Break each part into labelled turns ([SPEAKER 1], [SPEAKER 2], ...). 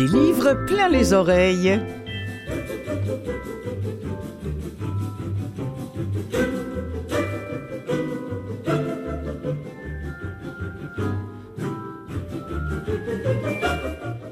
[SPEAKER 1] Des livres plein les oreilles.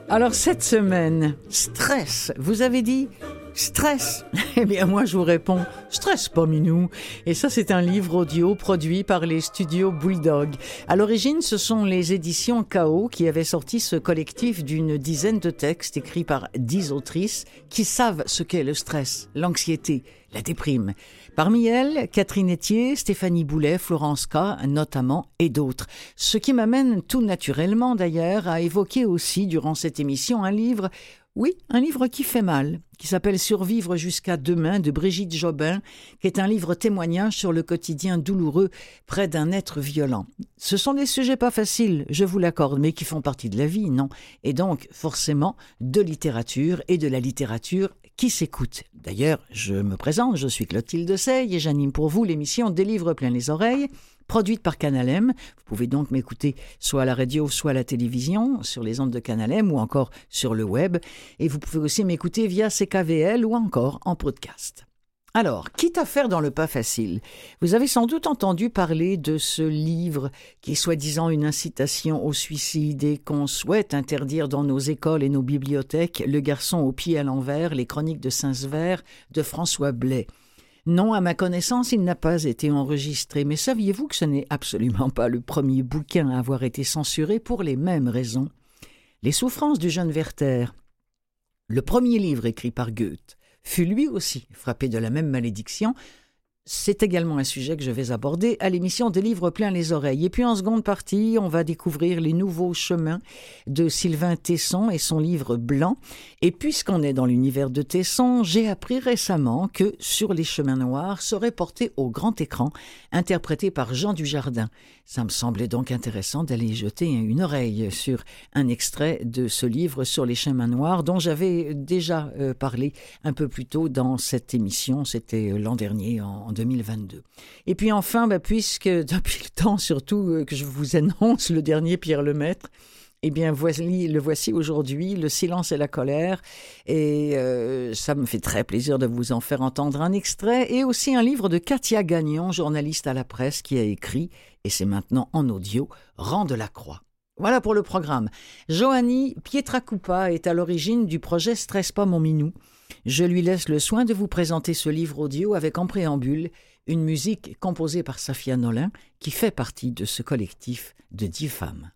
[SPEAKER 1] Alors cette semaine, stress, vous avez dit Stress Eh bien moi je vous réponds, stress pas minou. Et ça c'est un livre audio produit par les studios Bulldog. À l'origine ce sont les éditions KO qui avaient sorti ce collectif d'une dizaine de textes écrits par dix autrices qui savent ce qu'est le stress, l'anxiété, la déprime. Parmi elles, Catherine Etier, Stéphanie Boulet, Florence K, notamment, et d'autres. Ce qui m'amène tout naturellement d'ailleurs à évoquer aussi durant cette émission un livre oui, un livre qui fait mal, qui s'appelle Survivre jusqu'à demain de Brigitte Jobin, qui est un livre témoignage sur le quotidien douloureux près d'un être violent. Ce sont des sujets pas faciles, je vous l'accorde, mais qui font partie de la vie, non? Et donc, forcément, de littérature et de la littérature qui s'écoute. D'ailleurs, je me présente, je suis Clotilde Sey et j'anime pour vous l'émission Des livres plein les oreilles produite par Canalem. Vous pouvez donc m'écouter soit à la radio, soit à la télévision, sur les ondes de Canalem ou encore sur le web. Et vous pouvez aussi m'écouter via CKVL ou encore en podcast. Alors, quitte à faire dans le pas facile, vous avez sans doute entendu parler de ce livre qui est soi-disant une incitation au suicide et qu'on souhaite interdire dans nos écoles et nos bibliothèques, Le garçon au pied à l'envers, les chroniques de Saint-Sever de François Blais. Non, à ma connaissance, il n'a pas été enregistré, mais saviez-vous que ce n'est absolument pas le premier bouquin à avoir été censuré pour les mêmes raisons? Les souffrances du jeune Werther, le premier livre écrit par Goethe, fut lui aussi frappé de la même malédiction, c'est également un sujet que je vais aborder à l'émission des livres plein les oreilles. Et puis en seconde partie, on va découvrir les nouveaux chemins de Sylvain Tesson et son livre Blanc. Et puisqu'on est dans l'univers de Tesson, j'ai appris récemment que Sur les chemins noirs serait porté au grand écran, interprété par Jean Dujardin. Ça me semblait donc intéressant d'aller jeter une oreille sur un extrait de ce livre sur les chemins noirs dont j'avais déjà euh, parlé un peu plus tôt dans cette émission. C'était euh, l'an dernier en 2022. Et puis enfin, bah, puisque depuis le temps surtout euh, que je vous annonce le dernier Pierre Lemaître, eh bien, voici, le voici aujourd'hui, Le silence et la colère. Et euh, ça me fait très plaisir de vous en faire entendre un extrait. Et aussi un livre de Katia Gagnon, journaliste à la presse, qui a écrit, et c'est maintenant en audio, Rang de la Croix. Voilà pour le programme. Joanny Pietracupa est à l'origine du projet Stress pas mon minou. Je lui laisse le soin de vous présenter ce livre audio avec en préambule une musique composée par Safia Nolin qui fait partie de ce collectif de dix femmes.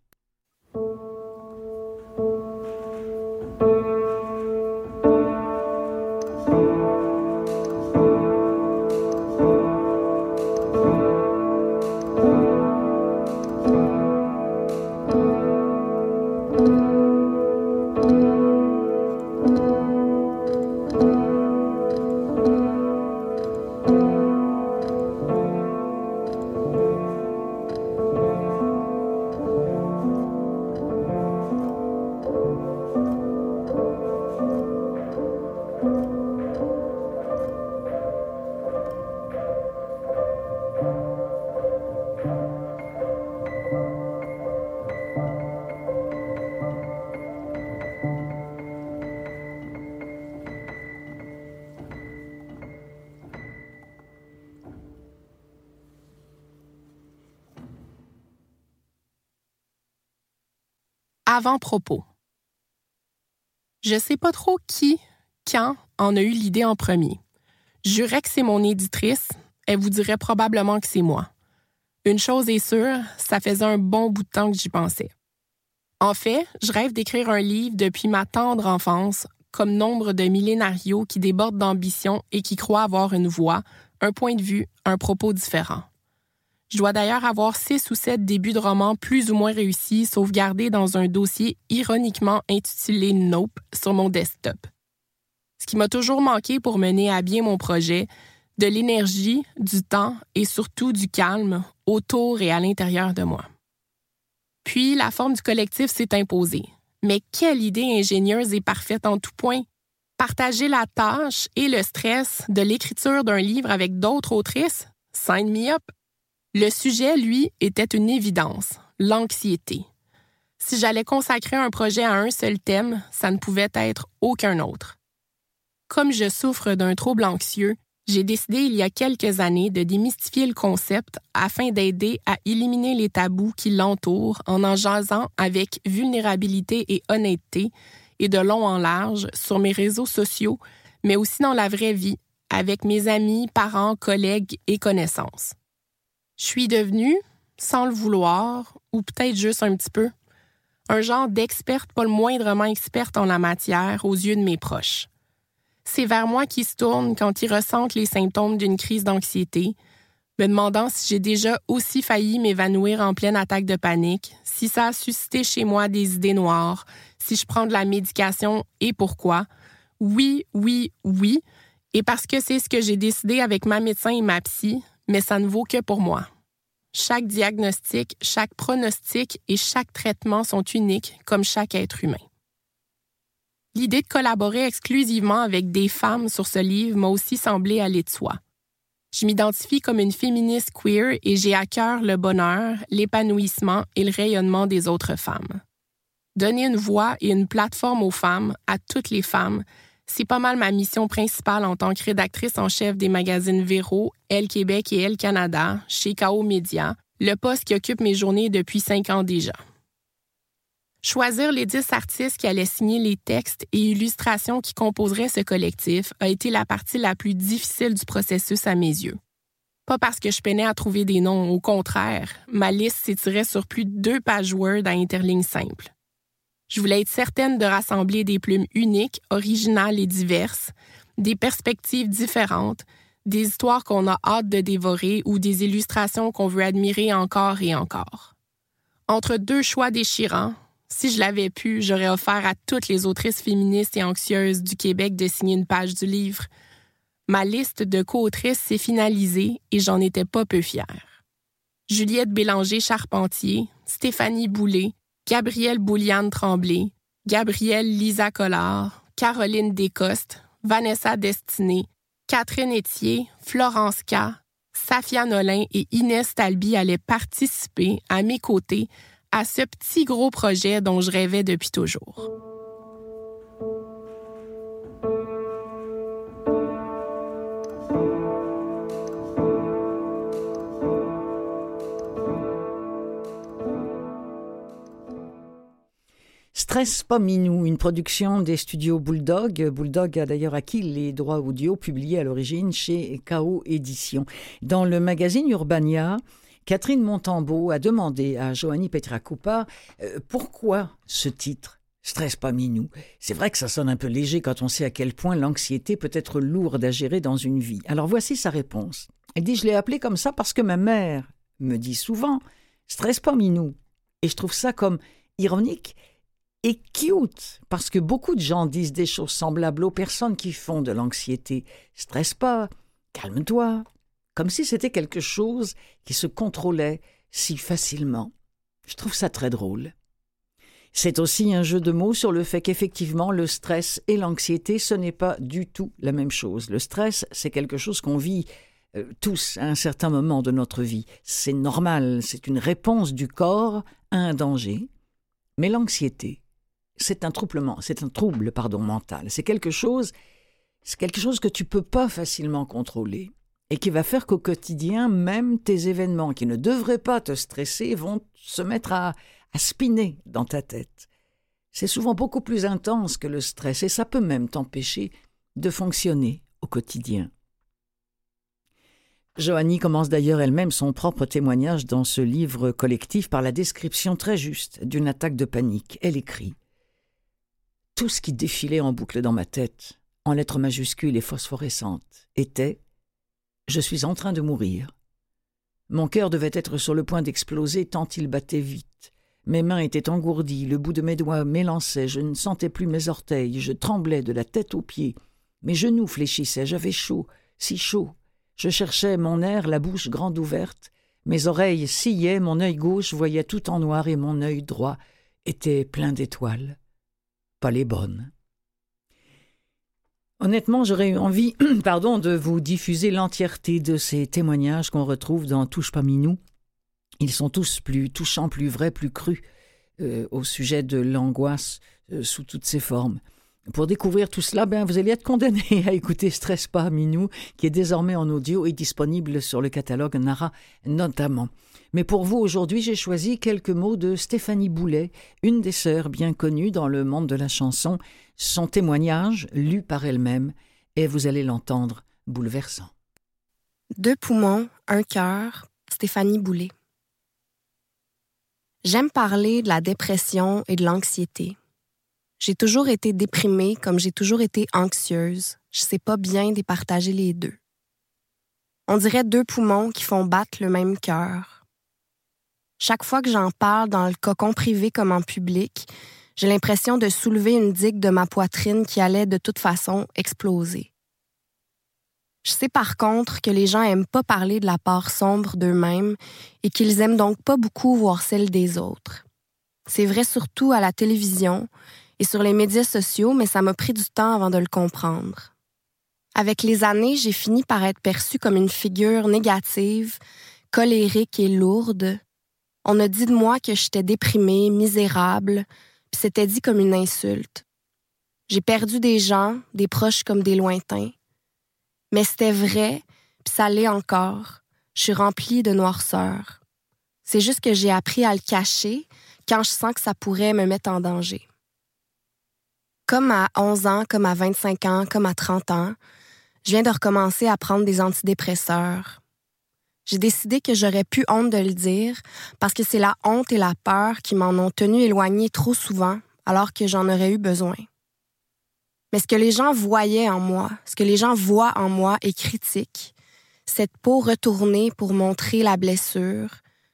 [SPEAKER 2] Avant-propos. Je sais pas trop qui, quand en a eu l'idée en premier. Je que c'est mon éditrice, elle vous dirait probablement que c'est moi. Une chose est sûre, ça faisait un bon bout de temps que j'y pensais. En fait, je rêve d'écrire un livre depuis ma tendre enfance, comme nombre de millénarios qui débordent d'ambition et qui croient avoir une voix, un point de vue, un propos différent. Je dois d'ailleurs avoir six ou sept débuts de romans plus ou moins réussis sauvegardés dans un dossier ironiquement intitulé Nope sur mon desktop. Ce qui m'a toujours manqué pour mener à bien mon projet, de l'énergie, du temps et surtout du calme autour et à l'intérieur de moi. Puis la forme du collectif s'est imposée. Mais quelle idée ingénieuse et parfaite en tout point! Partager la tâche et le stress de l'écriture d'un livre avec d'autres autrices, sign me up! Le sujet, lui, était une évidence, l'anxiété. Si j'allais consacrer un projet à un seul thème, ça ne pouvait être aucun autre. Comme je souffre d'un trouble anxieux, j'ai décidé il y a quelques années de démystifier le concept afin d'aider à éliminer les tabous qui l'entourent en en jasant avec vulnérabilité et honnêteté et de long en large sur mes réseaux sociaux, mais aussi dans la vraie vie avec mes amis, parents, collègues et connaissances. Je suis devenue, sans le vouloir, ou peut-être juste un petit peu, un genre d'experte pas le moindrement experte en la matière aux yeux de mes proches. C'est vers moi qu'ils se tournent quand ils ressentent les symptômes d'une crise d'anxiété, me demandant si j'ai déjà aussi failli m'évanouir en pleine attaque de panique, si ça a suscité chez moi des idées noires, si je prends de la médication et pourquoi. Oui, oui, oui, et parce que c'est ce que j'ai décidé avec ma médecin et ma psy, mais ça ne vaut que pour moi. Chaque diagnostic, chaque pronostic et chaque traitement sont uniques comme chaque être humain. L'idée de collaborer exclusivement avec des femmes sur ce livre m'a aussi semblé aller de soi. Je m'identifie comme une féministe queer et j'ai à cœur le bonheur, l'épanouissement et le rayonnement des autres femmes. Donner une voix et une plateforme aux femmes, à toutes les femmes, c'est pas mal ma mission principale en tant que rédactrice en chef des magazines Véro, Elle Québec et Elle Canada, chez KO Média, le poste qui occupe mes journées depuis cinq ans déjà. Choisir les dix artistes qui allaient signer les textes et illustrations qui composeraient ce collectif a été la partie la plus difficile du processus à mes yeux. Pas parce que je peinais à trouver des noms, au contraire, ma liste s'étirait sur plus de deux pages Word à interligne simple. Je voulais être certaine de rassembler des plumes uniques, originales et diverses, des perspectives différentes, des histoires qu'on a hâte de dévorer ou des illustrations qu'on veut admirer encore et encore. Entre deux choix déchirants, si je l'avais pu, j'aurais offert à toutes les autrices féministes et anxieuses du Québec de signer une page du livre. Ma liste de co-autrices s'est finalisée et j'en étais pas peu fière. Juliette Bélanger-Charpentier, Stéphanie Boulay, Gabrielle Bouliane Tremblay, Gabrielle Lisa Collard, Caroline Descostes, Vanessa Destiné, Catherine Etier, Florence K., Safia Nolin et Inès Talby allaient participer à mes côtés à ce petit gros projet dont je rêvais depuis toujours.
[SPEAKER 1] Stress pas minou, une production des studios Bulldog. Bulldog a d'ailleurs acquis les droits audio publiés à l'origine chez KO Éditions. Dans le magazine Urbania, Catherine Montambeau a demandé à Joanny Petracupa euh, pourquoi ce titre Stress pas minou? C'est vrai que ça sonne un peu léger quand on sait à quel point l'anxiété peut être lourde à gérer dans une vie. Alors voici sa réponse. Elle dit Je l'ai appelé comme ça parce que ma mère me dit souvent Stress pas minou. Et je trouve ça comme ironique et cute, parce que beaucoup de gens disent des choses semblables aux personnes qui font de l'anxiété. Stress pas, calme-toi, comme si c'était quelque chose qui se contrôlait si facilement. Je trouve ça très drôle. C'est aussi un jeu de mots sur le fait qu'effectivement le stress et l'anxiété, ce n'est pas du tout la même chose. Le stress, c'est quelque chose qu'on vit euh, tous à un certain moment de notre vie. C'est normal, c'est une réponse du corps à un danger. Mais l'anxiété, c'est un troublement, c'est un trouble pardon mental. C'est quelque chose, c'est quelque chose que tu peux pas facilement contrôler et qui va faire qu'au quotidien, même tes événements qui ne devraient pas te stresser vont se mettre à, à spinner dans ta tête. C'est souvent beaucoup plus intense que le stress et ça peut même t'empêcher de fonctionner au quotidien. Joanie commence d'ailleurs elle-même son propre témoignage dans ce livre collectif par la description très juste d'une attaque de panique. Elle écrit Tout ce qui défilait en boucle dans ma tête, en lettres majuscules et phosphorescentes, était je suis en train de mourir. Mon cœur devait être sur le point d'exploser tant il battait vite. Mes mains étaient engourdies, le bout de mes doigts m'élançait, je ne sentais plus mes orteils, je tremblais de la tête aux pieds. Mes genoux fléchissaient, j'avais chaud, si chaud. Je cherchais mon air, la bouche grande ouverte. Mes oreilles sillaient, mon œil gauche voyait tout en noir et mon œil droit était plein d'étoiles. Les bonnes. Honnêtement, j'aurais eu envie pardon, de vous diffuser l'entièreté de ces témoignages qu'on retrouve dans Touche pas Minou. Ils sont tous plus touchants, plus vrais, plus crus. euh, au sujet de l'angoisse euh, sous toutes ses formes. Pour découvrir tout cela, ben, vous allez être condamné à écouter Stress pas Minou, qui est désormais en audio et disponible sur le catalogue Nara notamment. Mais pour vous, aujourd'hui, j'ai choisi quelques mots de Stéphanie Boulet, une des sœurs bien connues dans le monde de la chanson. Son témoignage, lu par elle-même, et vous allez l'entendre, bouleversant.
[SPEAKER 3] Deux poumons, un cœur, Stéphanie Boulet. J'aime parler de la dépression et de l'anxiété. J'ai toujours été déprimée comme j'ai toujours été anxieuse. Je sais pas bien départager les deux. On dirait deux poumons qui font battre le même cœur. Chaque fois que j'en parle dans le cocon privé comme en public, j'ai l'impression de soulever une digue de ma poitrine qui allait de toute façon exploser. Je sais par contre que les gens aiment pas parler de la part sombre d'eux-mêmes et qu'ils aiment donc pas beaucoup voir celle des autres. C'est vrai surtout à la télévision et sur les médias sociaux, mais ça m'a pris du temps avant de le comprendre. Avec les années, j'ai fini par être perçue comme une figure négative, colérique et lourde. On a dit de moi que j'étais déprimée, misérable, puis c'était dit comme une insulte. J'ai perdu des gens, des proches comme des lointains. Mais c'était vrai, puis ça l'est encore. Je suis remplie de noirceur. C'est juste que j'ai appris à le cacher quand je sens que ça pourrait me mettre en danger. Comme à 11 ans, comme à 25 ans, comme à 30 ans, je viens de recommencer à prendre des antidépresseurs. J'ai décidé que j'aurais pu honte de le dire parce que c'est la honte et la peur qui m'en ont tenu éloignée trop souvent alors que j'en aurais eu besoin. Mais ce que les gens voyaient en moi, ce que les gens voient en moi est critique. Cette peau retournée pour montrer la blessure,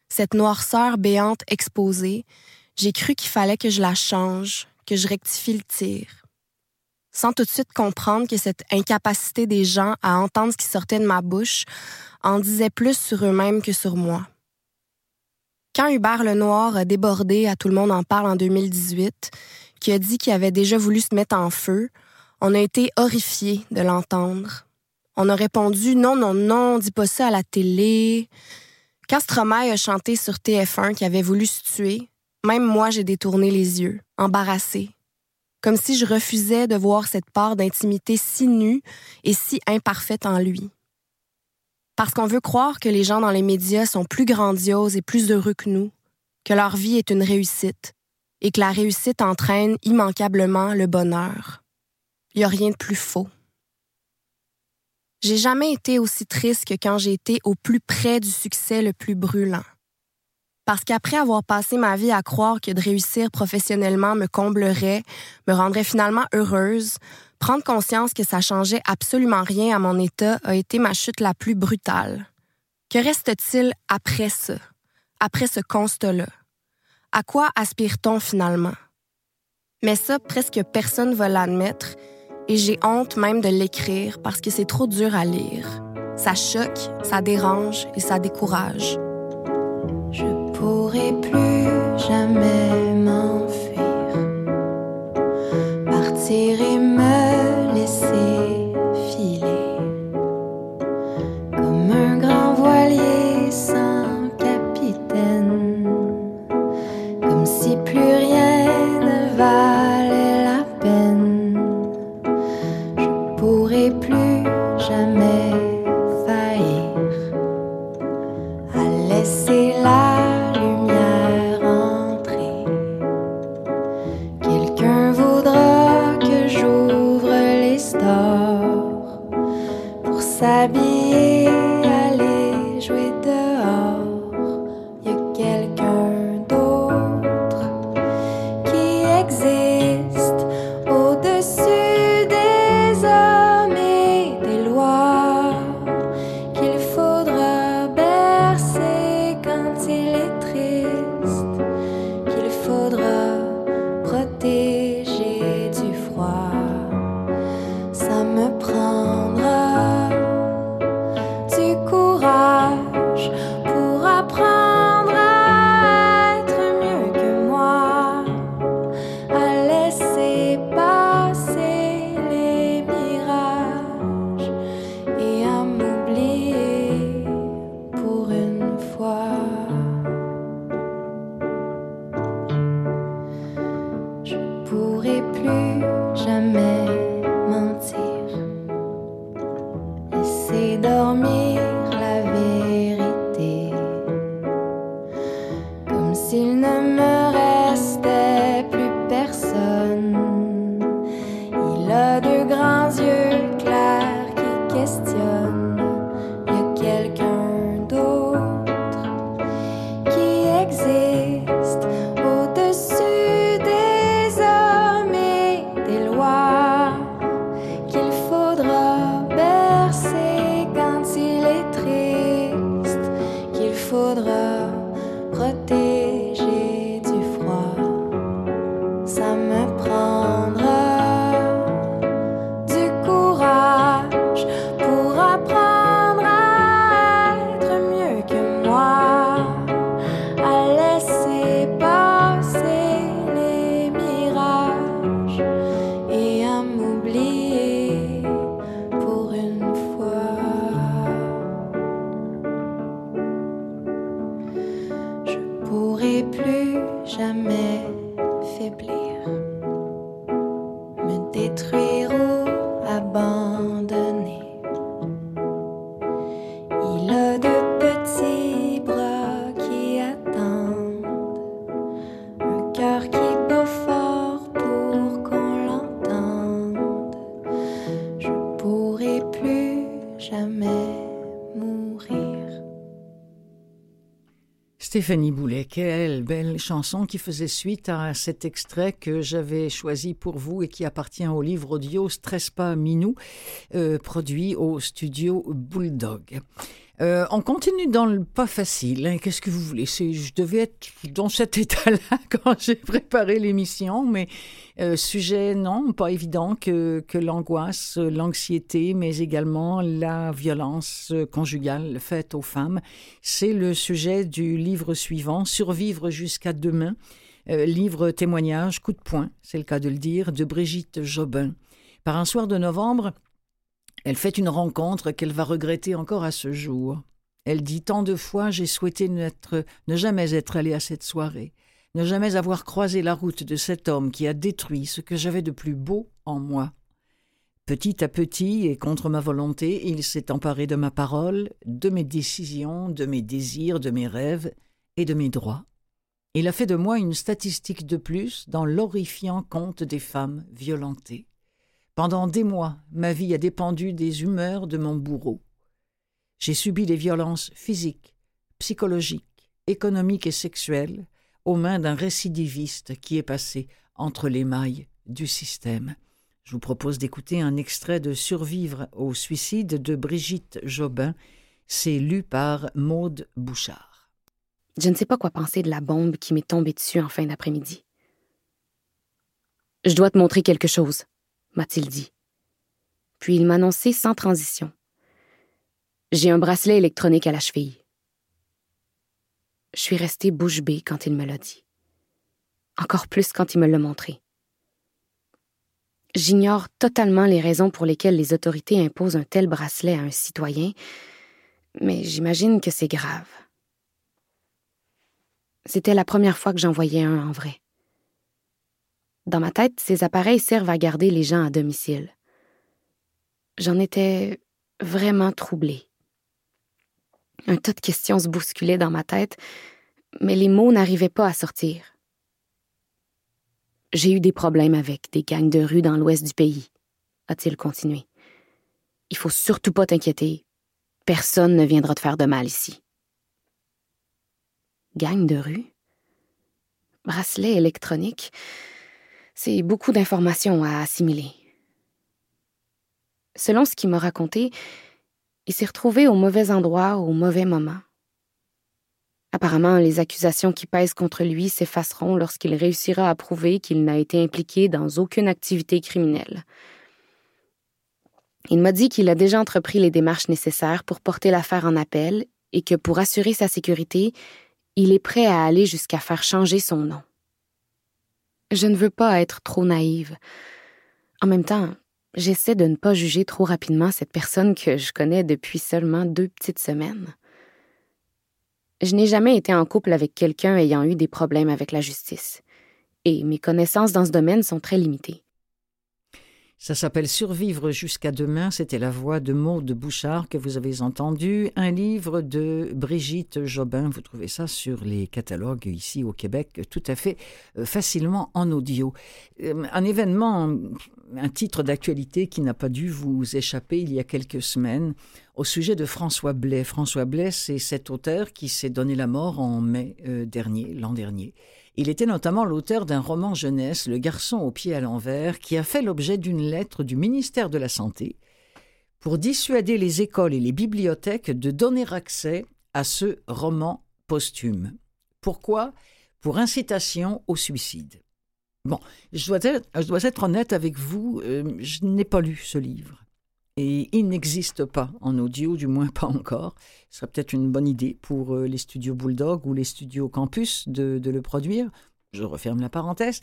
[SPEAKER 3] cette noirceur béante exposée, j'ai cru qu'il fallait que je la change, que je rectifie le tir. Sans tout de suite comprendre que cette incapacité des gens à entendre ce qui sortait de ma bouche en disait plus sur eux-mêmes que sur moi. Quand Hubert Lenoir a débordé à Tout le monde en parle en 2018, qui a dit qu'il avait déjà voulu se mettre en feu, on a été horrifiés de l'entendre. On a répondu non, non, non, dis pas ça à la télé. Quand Stromae a chanté sur TF1 qu'il avait voulu se tuer, même moi j'ai détourné les yeux, embarrassée. Comme si je refusais de voir cette part d'intimité si nue et si imparfaite en lui. Parce qu'on veut croire que les gens dans les médias sont plus grandioses et plus heureux que nous, que leur vie est une réussite, et que la réussite entraîne immanquablement le bonheur. Il n'y a rien de plus faux. J'ai jamais été aussi triste que quand j'ai été au plus près du succès le plus brûlant. Parce qu'après avoir passé ma vie à croire que de réussir professionnellement me comblerait, me rendrait finalement heureuse, prendre conscience que ça changeait absolument rien à mon état a été ma chute la plus brutale. Que reste-t-il après ça, après ce constat-là? À quoi aspire-t-on finalement? Mais ça, presque personne va l'admettre et j'ai honte même de l'écrire parce que c'est trop dur à lire. Ça choque, ça dérange et ça décourage.
[SPEAKER 4] Je pourrai plus jamais m'enfuir, partir et me pour
[SPEAKER 1] Stéphanie Boulet, quelle belle chanson qui faisait suite à cet extrait que j'avais choisi pour vous et qui appartient au livre audio Stress pas Minou, euh, produit au studio Bulldog. Euh, on continue dans le pas facile. hein. Qu'est-ce que vous voulez? Je devais être dans cet état-là quand j'ai préparé l'émission, mais euh, sujet, non, pas évident que, que l'angoisse, l'anxiété, mais également la violence euh, conjugale faite aux femmes. C'est le sujet du livre suivant, Survivre jusqu'à demain, euh, livre témoignage, coup de poing, c'est le cas de le dire, de Brigitte Jobin. Par un soir de novembre, elle fait une rencontre qu'elle va regretter encore à ce jour. Elle dit tant de fois j'ai souhaité ne jamais être allée à cette soirée, ne jamais avoir croisé la route de cet homme qui a détruit ce que j'avais de plus beau en moi. Petit à petit et contre ma volonté, il s'est emparé de ma parole, de mes décisions, de mes désirs, de mes rêves et de mes droits. Il a fait de moi une statistique de plus dans l'horrifiant compte des femmes violentées. Pendant des mois, ma vie a dépendu des humeurs de mon bourreau. J'ai subi des violences physiques, psychologiques, économiques et sexuelles aux mains d'un récidiviste qui est passé entre les mailles du système. Je vous propose d'écouter un extrait de Survivre au suicide de Brigitte Jobin. C'est lu par Maude Bouchard.
[SPEAKER 5] Je ne sais pas quoi penser de la bombe qui m'est tombée dessus en fin d'après-midi. Je dois te montrer quelque chose, m'a-t-il dit. Puis il m'a annoncé sans transition. J'ai un bracelet électronique à la cheville. Je suis restée bouche bée quand il me l'a dit. Encore plus quand il me l'a montré. J'ignore totalement les raisons pour lesquelles les autorités imposent un tel bracelet à un citoyen, mais j'imagine que c'est grave. C'était la première fois que j'en voyais un en vrai. Dans ma tête, ces appareils servent à garder les gens à domicile. J'en étais vraiment troublée. Un tas de questions se bousculaient dans ma tête, mais les mots n'arrivaient pas à sortir. J'ai eu des problèmes avec des gangs de rue dans l'ouest du pays, a-t-il continué. Il faut surtout pas t'inquiéter. Personne ne viendra te faire de mal ici. Gang de rue? Bracelet électronique? C'est beaucoup d'informations à assimiler. Selon ce qu'il m'a raconté, il s'est retrouvé au mauvais endroit au mauvais moment. Apparemment, les accusations qui pèsent contre lui s'effaceront lorsqu'il réussira à prouver qu'il n'a été impliqué dans aucune activité criminelle. Il m'a dit qu'il a déjà entrepris les démarches nécessaires pour porter l'affaire en appel et que pour assurer sa sécurité, il est prêt à aller jusqu'à faire changer son nom. Je ne veux pas être trop naïve. En même temps, j'essaie de ne pas juger trop rapidement cette personne que je connais depuis seulement deux petites semaines. Je n'ai jamais été en couple avec quelqu'un ayant eu des problèmes avec la justice, et mes connaissances dans ce domaine sont très limitées.
[SPEAKER 1] Ça s'appelle Survivre jusqu'à demain. C'était la voix de Maude Bouchard que vous avez entendu. Un livre de Brigitte Jobin. Vous trouvez ça sur les catalogues ici au Québec tout à fait euh, facilement en audio. Euh, Un événement, un titre d'actualité qui n'a pas dû vous échapper il y a quelques semaines au sujet de François Blais. François Blais, c'est cet auteur qui s'est donné la mort en mai euh, dernier, l'an dernier. Il était notamment l'auteur d'un roman jeunesse, Le garçon au pied à l'envers, qui a fait l'objet d'une lettre du ministère de la Santé pour dissuader les écoles et les bibliothèques de donner accès à ce roman posthume. Pourquoi? Pour incitation au suicide. Bon, je dois être, honnête avec vous, euh, je n'ai pas lu ce livre. Et il n'existe pas en audio, du moins pas encore. Ce serait peut-être une bonne idée pour euh, les studios Bulldog ou les studios Campus de, de le produire. Je referme la parenthèse.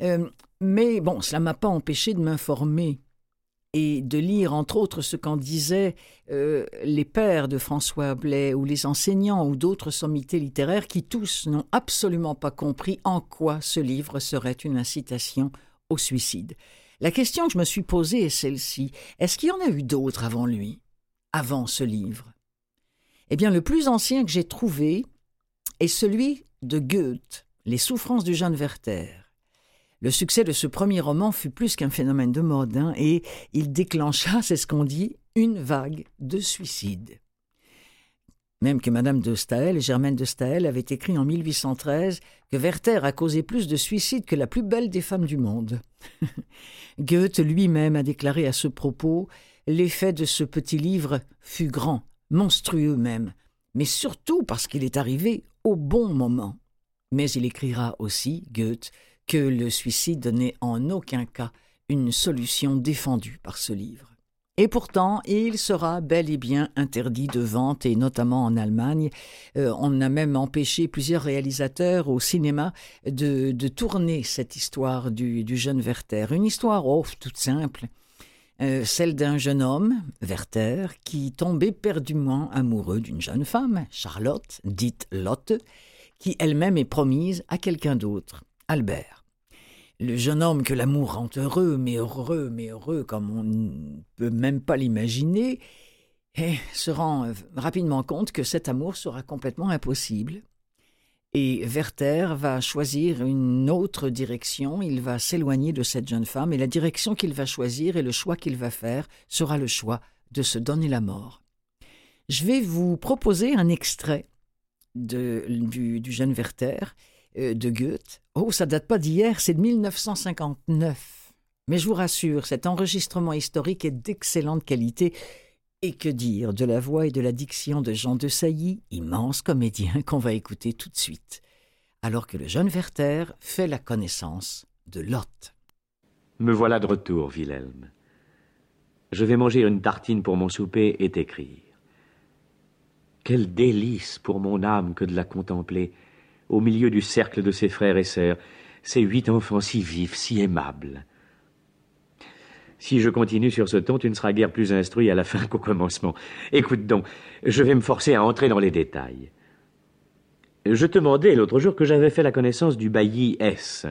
[SPEAKER 1] Euh, mais bon, cela m'a pas empêché de m'informer et de lire, entre autres, ce qu'en disaient euh, les pères de François Blais ou les enseignants ou d'autres sommités littéraires qui tous n'ont absolument pas compris en quoi ce livre serait une incitation au suicide. La question que je me suis posée est celle-ci. Est-ce qu'il y en a eu d'autres avant lui, avant ce livre? Eh bien, le plus ancien que j'ai trouvé est celui de Goethe, Les souffrances du jeune Werther. Le succès de ce premier roman fut plus qu'un phénomène de mode, hein, et il déclencha, c'est ce qu'on dit, une vague de suicides. Même que Madame de Staël, Germaine de Staël, avait écrit en 1813 que Werther a causé plus de suicides que la plus belle des femmes du monde. Goethe lui-même a déclaré à ce propos L'effet de ce petit livre fut grand, monstrueux même, mais surtout parce qu'il est arrivé au bon moment. Mais il écrira aussi, Goethe, que le suicide n'est en aucun cas une solution défendue par ce livre. Et pourtant, il sera bel et bien interdit de vente, et notamment en Allemagne. Euh, on a même empêché plusieurs réalisateurs au cinéma de, tourner cette histoire du, jeune Werther. Une histoire, oh, toute simple. Euh, celle d'un jeune homme, Werther, qui tombait perdument amoureux d'une jeune femme, Charlotte, dite Lotte, qui elle-même est promise à quelqu'un d'autre, Albert le jeune homme que l'amour rend heureux, mais heureux, mais heureux comme on ne peut même pas l'imaginer, eh, se rend euh, rapidement compte que cet amour sera complètement impossible. Et Werther va choisir une autre direction, il va s'éloigner de cette jeune femme, et la direction qu'il va choisir et le choix qu'il va faire sera le choix de se donner la mort. Je vais vous proposer un extrait du, du jeune Werther, de Goethe. Oh, ça date pas d'hier, c'est de 1959. Mais je vous rassure, cet enregistrement historique est d'excellente qualité. Et que dire de la voix et de la diction de Jean de Sailly, immense comédien qu'on va écouter tout de suite, alors que le jeune Werther fait la connaissance de Lotte.
[SPEAKER 6] Me voilà de retour, Wilhelm. Je vais manger une tartine pour mon souper et t'écrire. Quel délice pour mon âme que de la contempler au milieu du cercle de ses frères et sœurs, ces huit enfants si vifs, si aimables. Si je continue sur ce ton, tu ne seras guère plus instruit à la fin qu'au commencement. Écoute donc, je vais me forcer à entrer dans les détails. Je te demandais l'autre jour que j'avais fait la connaissance du bailli S,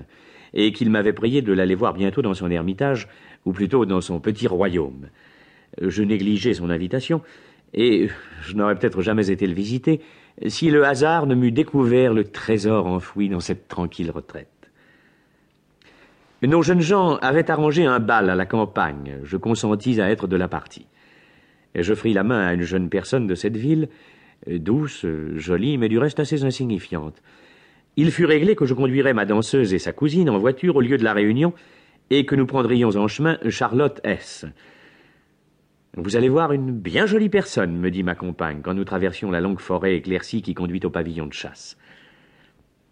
[SPEAKER 6] et qu'il m'avait prié de l'aller voir bientôt dans son ermitage, ou plutôt dans son petit royaume. Je négligeais son invitation, et je n'aurais peut-être jamais été le visiter, si le hasard ne m'eût découvert le trésor enfoui dans cette tranquille retraite. Nos jeunes gens avaient arrangé un bal à la campagne. Je consentis à être de la partie. Et j'offris la main à une jeune personne de cette ville, douce, jolie, mais du reste assez insignifiante. Il fut réglé que je conduirais ma danseuse et sa cousine en voiture au lieu de la réunion et que nous prendrions en chemin Charlotte S. Vous allez voir une bien jolie personne, me dit ma compagne, quand nous traversions la longue forêt éclaircie qui conduit au pavillon de chasse.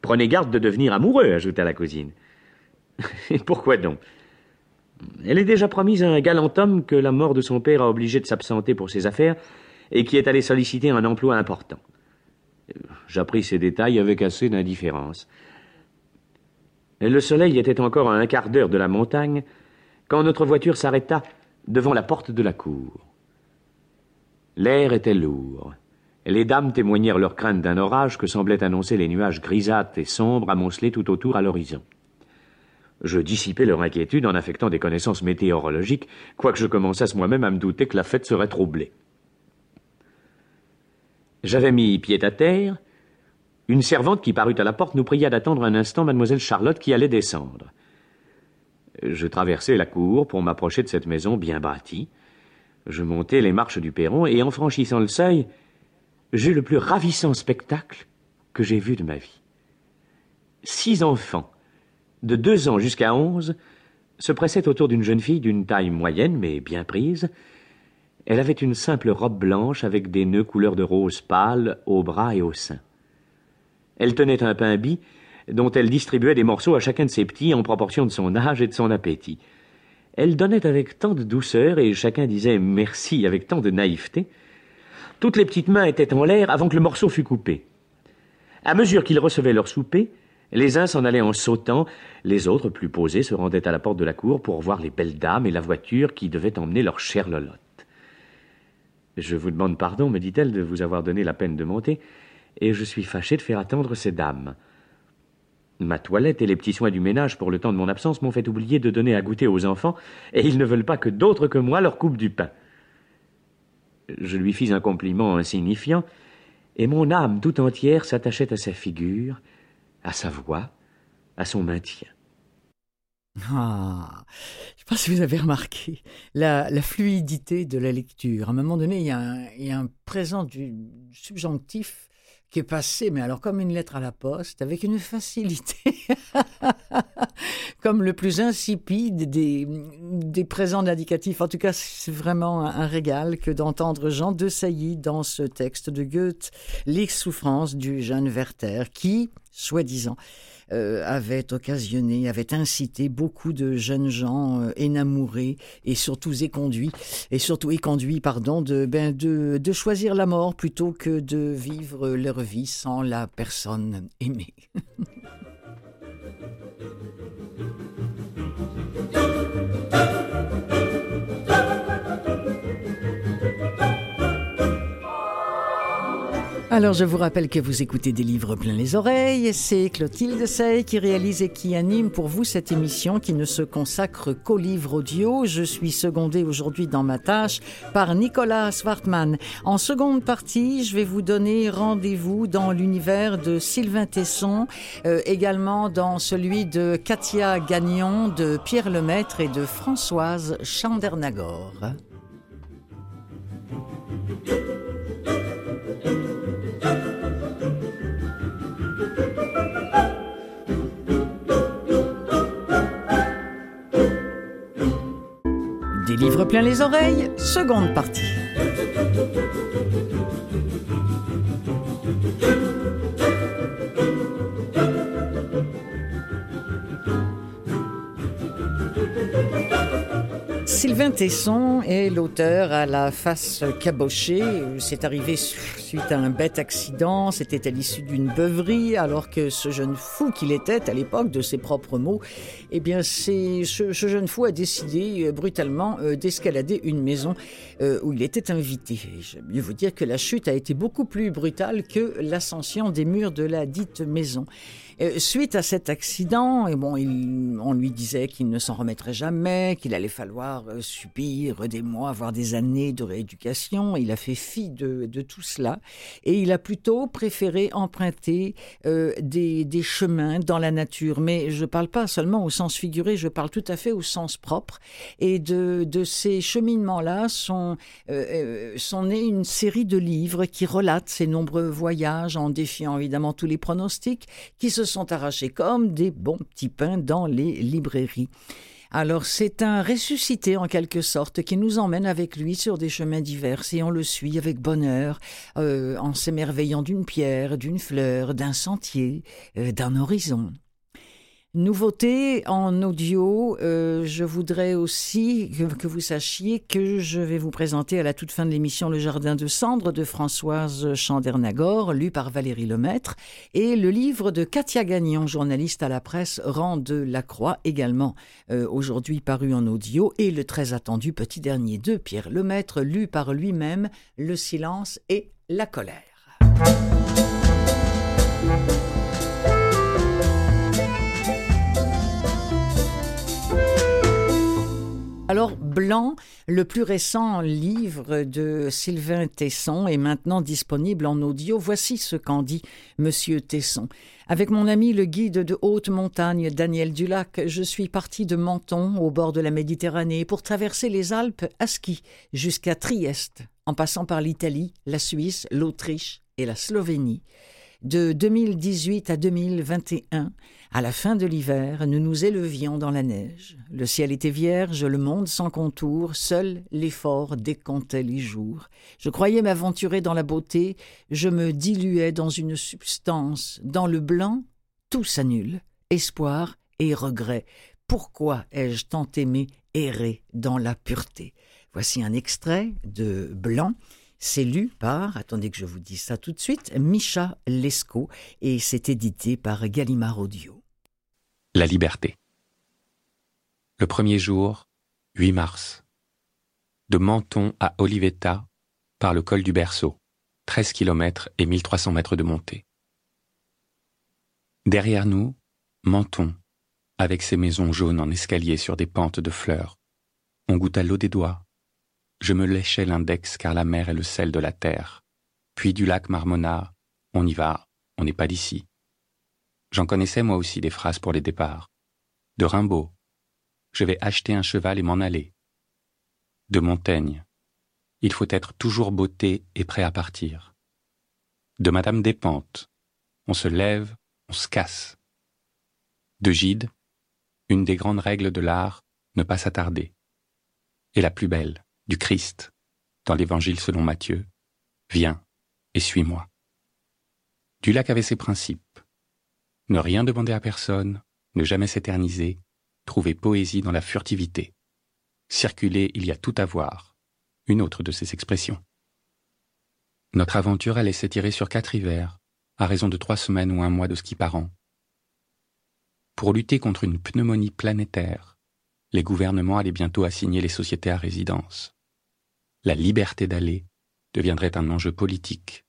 [SPEAKER 6] Prenez garde de devenir amoureux, ajouta la cousine. Et pourquoi donc? Elle est déjà promise à un galant homme que la mort de son père a obligé de s'absenter pour ses affaires et qui est allé solliciter un emploi important. J'appris ces détails avec assez d'indifférence. Le soleil était encore à un quart d'heure de la montagne quand notre voiture s'arrêta devant la porte de la cour. L'air était lourd. Les dames témoignèrent leur crainte d'un orage que semblaient annoncer les nuages grisâtres et sombres amoncelés tout autour à l'horizon. Je dissipais leur inquiétude en affectant des connaissances météorologiques, quoique je commençasse moi-même à me douter que la fête serait troublée. J'avais mis pied à terre. Une servante qui parut à la porte nous pria d'attendre un instant mademoiselle Charlotte qui allait descendre. Je traversai la cour pour m'approcher de cette maison bien bâtie. Je montai les marches du perron et en franchissant le seuil, j'eus le plus ravissant spectacle que j'ai vu de ma vie. Six enfants, de deux ans jusqu'à onze, se pressaient autour d'une jeune fille d'une taille moyenne mais bien prise. Elle avait une simple robe blanche avec des nœuds couleur de rose pâle aux bras et aux seins. Elle tenait un pain bis dont elle distribuait des morceaux à chacun de ses petits en proportion de son âge et de son appétit. Elle donnait avec tant de douceur et chacun disait merci avec tant de naïveté. Toutes les petites mains étaient en l'air avant que le morceau fût coupé. À mesure qu'ils recevaient leur souper, les uns s'en allaient en sautant, les autres, plus posés, se rendaient à la porte de la cour pour voir les belles dames et la voiture qui devait emmener leur chère Lolotte. Je vous demande pardon, me dit-elle, de vous avoir donné la peine de monter, et je suis fâché de faire attendre ces dames. Ma toilette et les petits soins du ménage pour le temps de mon absence m'ont fait oublier de donner à goûter aux enfants, et ils ne veulent pas que d'autres que moi leur coupent du pain. Je lui fis un compliment insignifiant, et mon âme tout entière s'attachait à sa figure, à sa voix, à son maintien.
[SPEAKER 1] Ah, je pas si vous avez remarqué la, fluidité de la lecture. À un moment donné, un, il y a un présent du subjonctif qui est passé, mais alors comme une lettre à la poste, avec une facilité, comme le plus insipide des, des présents d'indicatifs. En tout cas, c'est vraiment un, régal que d'entendre Jean de Sailly dans ce texte de Goethe, Les souffrances du jeune Werther, qui, soi-disant, euh, avait occasionné, avait incité beaucoup de jeunes gens euh, énamourés et surtout éconduits, et surtout éconduits, pardon, de, ben, de, de choisir la mort plutôt que de vivre leur vie sans la personne aimée. Alors, je vous rappelle que vous écoutez des livres plein les oreilles. C'est Clotilde Sey qui réalise et qui anime pour vous cette émission qui ne se consacre qu'aux livres audio. Je suis secondée aujourd'hui dans ma tâche par Nicolas Swartman. En seconde partie, je vais vous donner rendez-vous dans l'univers de Sylvain Tesson, euh, également dans celui de Katia Gagnon, de Pierre Lemaître et de Françoise Chandernagor. Livre plein les oreilles, seconde partie. Sylvain Tesson est l'auteur à la face cabochée. C'est arrivé suite à un bête accident. C'était à l'issue d'une beuverie, alors que ce jeune fou qu'il était à l'époque, de ses propres mots, eh bien, c'est ce, jeune fou a décidé euh, brutalement euh, d'escalader une maison euh, où il était invité. Je mieux vous dire que la chute a été beaucoup plus brutale que l'ascension des murs de la dite maison. Euh, suite à cet accident, et bon, on lui disait qu'il ne s'en remettrait jamais, qu'il allait falloir euh, subir des mois, voire des années de rééducation. Il a fait fi de, tout cela et il a plutôt préféré emprunter euh, des, chemins dans la nature. Mais je ne parle pas seulement au sens figuré, je parle tout à fait au sens propre. Et de, ces cheminements-là sont, sont nés une série de livres qui relatent ces nombreux voyages en défiant évidemment tous les pronostics, qui se arrachés comme des bons petits pains dans les librairies. Alors c'est un ressuscité en quelque sorte qui nous emmène avec lui sur des chemins divers et on le suit avec bonheur euh, en s'émerveillant d'une pierre, d'une fleur, d'un sentier, euh, d'un horizon. Nouveauté en audio, euh, je voudrais aussi que, vous sachiez que je vais vous présenter à la toute fin de l'émission Le Jardin de Cendres de Françoise Chandernagor, lu par Valérie Lemaître, et le livre de Katia Gagnon, journaliste à la presse, Rang de la Croix, également euh, aujourd'hui paru en audio, et le très attendu Petit Dernier de Pierre Lemaître, lu par lui-même, Le silence et la colère. Alors, Blanc, le plus récent livre de Sylvain Tesson, est maintenant disponible en audio. Voici ce qu'en dit Monsieur Tesson. Avec mon ami le guide de haute montagne Daniel Dulac, je suis parti de Menton, au bord de la Méditerranée, pour traverser les Alpes à ski jusqu'à Trieste, en passant par l'Italie, la Suisse, l'Autriche et la Slovénie. De 2018 à 2021, à la fin de l'hiver, nous nous élevions dans la neige. Le ciel était vierge, le monde sans contour, seul l'effort décomptait les jours. Je croyais m'aventurer dans la beauté, je me diluais dans une substance. Dans le blanc, tout s'annule, espoir et regret. Pourquoi ai-je tant aimé errer dans la pureté? Voici un extrait de Blanc. C'est lu par, attendez que je vous dise ça tout de suite, Micha Lescaut et c'est édité par Gallimard Audio.
[SPEAKER 7] La liberté. Le premier jour, 8 mars. De Menton à Olivetta, par le col du Berceau, 13 km et 1300 mètres de montée. Derrière nous, Menton, avec ses maisons jaunes en escalier sur des pentes de fleurs. On goûte à l'eau des doigts. Je me léchais l'index car la mer est le sel de la terre. Puis du lac Marmona, on y va, on n'est pas d'ici. J'en connaissais moi aussi des phrases pour les départs. De Rimbaud, je vais acheter un cheval et m'en aller. De Montaigne, il faut être toujours beauté et prêt à partir. De Madame Despentes, on se lève, on se casse. De Gide, une des grandes règles de l'art, ne pas s'attarder. Et la plus belle, du Christ, dans l'Évangile selon Matthieu, viens et suis-moi. Dulac avait ses principes. Ne rien demander à personne, ne jamais s'éterniser, trouver poésie dans la furtivité. Circuler, il y a tout à voir. Une autre de ses expressions. Notre aventure allait s'étirer sur quatre hivers, à raison de trois semaines ou un mois de ski par an. Pour lutter contre une pneumonie planétaire, les gouvernements allaient bientôt assigner les sociétés à résidence. La liberté d'aller deviendrait un enjeu politique.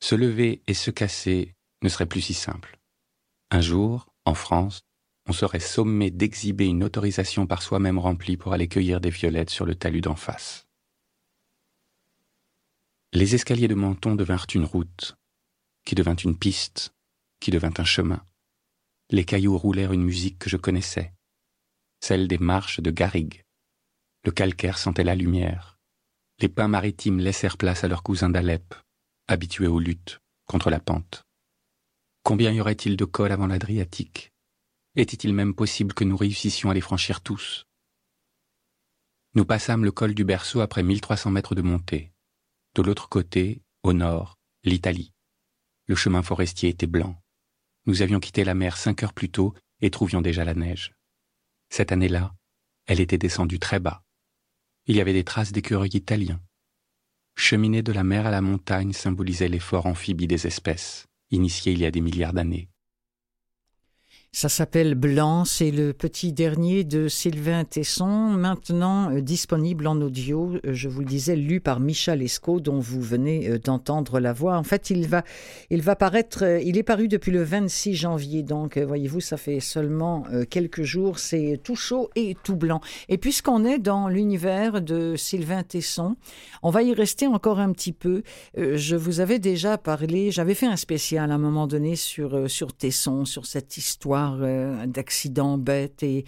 [SPEAKER 7] Se lever et se casser ne serait plus si simple. Un jour, en France, on serait sommé d'exhiber une autorisation par soi-même remplie pour aller cueillir des violettes sur le talus d'en face. Les escaliers de Menton devinrent une route, qui devint une piste, qui devint un chemin. Les cailloux roulèrent une musique que je connaissais, celle des marches de Garrigue. Le calcaire sentait la lumière. Les pins maritimes laissèrent place à leurs cousins d'Alep, habitués aux luttes contre la pente. Combien y aurait-il de cols avant l'Adriatique? Était-il même possible que nous réussissions à les franchir tous? Nous passâmes le col du berceau après 1300 mètres de montée. De l'autre côté, au nord, l'Italie. Le chemin forestier était blanc. Nous avions quitté la mer cinq heures plus tôt et trouvions déjà la neige. Cette année-là, elle était descendue très bas. Il y avait des traces d'écureuils italiens. Cheminer de la mer à la montagne symbolisait l'effort amphibie des espèces, initié il y a des milliards d'années.
[SPEAKER 1] Ça s'appelle Blanc, c'est le petit dernier de Sylvain Tesson, maintenant euh, disponible en audio, euh, je vous le disais, lu par Michel Esco, dont vous venez euh, d'entendre la voix. En fait, il va, il va paraître, il est paru depuis le 26 janvier, donc voyez-vous, ça fait seulement quelques jours, c'est tout chaud et tout blanc. Et puisqu'on est dans l'univers de Sylvain Tesson, on va y rester encore un petit peu. Je vous avais déjà parlé, j'avais fait un spécial à un moment donné sur, sur Tesson, sur cette histoire euh, d'accidents bêtes et,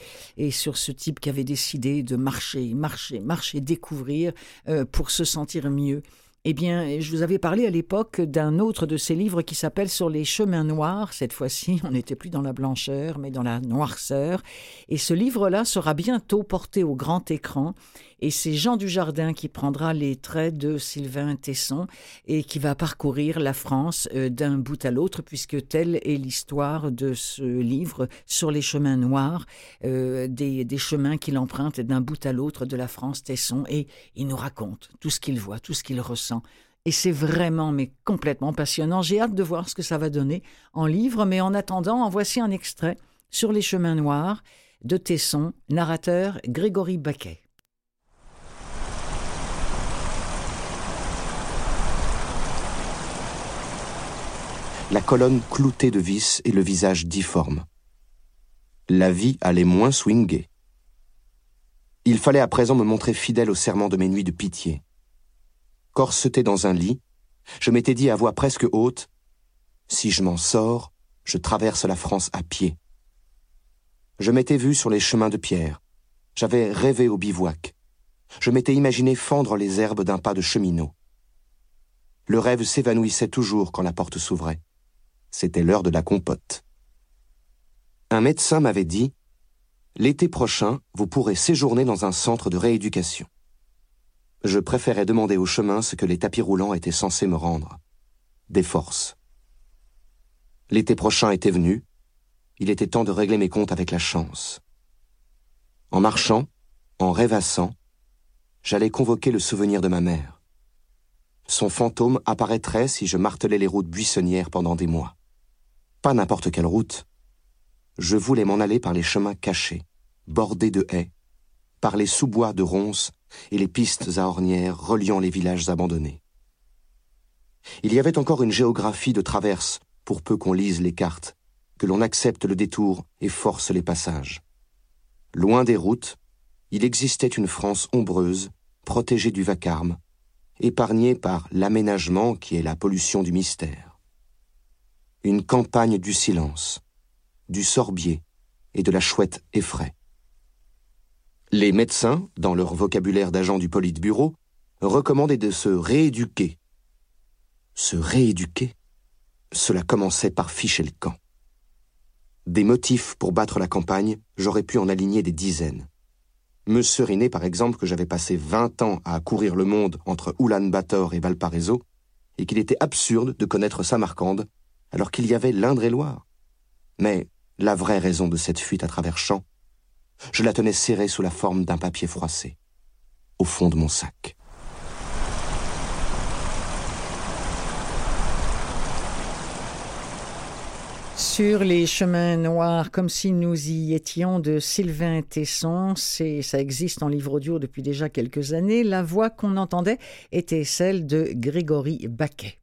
[SPEAKER 1] sur ce type qui avait décidé de marcher, marcher, marcher, découvrir euh, pour se sentir mieux. Eh bien, je vous avais parlé à l'époque d'un autre de ces livres qui s'appelle Sur les chemins noirs. Cette fois-ci, on n'était plus dans la blancheur, mais dans la noirceur. Et ce livre-là sera bientôt porté au grand écran. Et c'est Jean Dujardin qui prendra les traits de Sylvain Tesson et qui va parcourir la France euh, d'un bout à l'autre, puisque telle est l'histoire de ce livre sur les chemins noirs, euh, des, des, chemins qu'il emprunte d'un bout à l'autre de la France Tesson. Et il nous raconte tout ce qu'il voit, tout ce qu'il ressent. Et c'est vraiment, mais complètement passionnant. J'ai hâte de voir ce que ça va donner en livre, mais en attendant, en voici un extrait sur les chemins noirs de Tesson, narrateur Grégory Baquet.
[SPEAKER 8] La colonne cloutée de vis et le visage difforme. La vie allait moins swinguer. Il fallait à présent me montrer fidèle au serment de mes nuits de pitié. Corseté dans un lit, je m'étais dit à voix presque haute Si je m'en sors, je traverse la France à pied. Je m'étais vu sur les chemins de pierre. J'avais rêvé au bivouac. Je m'étais imaginé fendre les herbes d'un pas de cheminot. Le rêve s'évanouissait toujours quand la porte s'ouvrait. C'était l'heure de la compote. Un médecin m'avait dit L'été prochain, vous pourrez séjourner dans un centre de rééducation. Je préférais demander au chemin ce que les tapis roulants étaient censés me rendre. Des forces. L'été prochain était venu. Il était temps de régler mes comptes avec la chance. En marchant, en rêvassant, j'allais convoquer le souvenir de ma mère. Son fantôme apparaîtrait si je martelais les routes buissonnières pendant des mois. Pas n'importe quelle route. Je voulais m'en aller par les chemins cachés, bordés de haies, par les sous-bois de ronces et les pistes à ornières reliant les villages abandonnés. Il y avait encore une géographie de traverse, pour peu qu'on lise les cartes, que l'on accepte le détour et force les passages. Loin des routes, il existait une France ombreuse, protégée du vacarme, épargnée par l'aménagement qui est la pollution du mystère. Une campagne du silence, du sorbier et de la chouette effraie. Les médecins, dans leur vocabulaire d'agents du Politburo, recommandaient de se rééduquer. Se rééduquer? Cela commençait par ficher le camp. Des motifs pour battre la campagne, j'aurais pu en aligner des dizaines. Me seriner, par exemple, que j'avais passé vingt ans à courir le monde entre Oulan-Bator et Valparaiso, et qu'il était absurde de connaître Samarcande, alors qu'il y avait l'Indre-et-Loire. Mais la vraie raison de cette fuite à travers champs, je la tenais serrée sous la forme d'un papier froissé, au fond de mon sac.
[SPEAKER 1] Sur les chemins noirs, comme si nous y étions, de Sylvain Tesson, c'est, ça existe en livre audio depuis déjà quelques années. La voix qu'on entendait était celle de Grégory Baquet.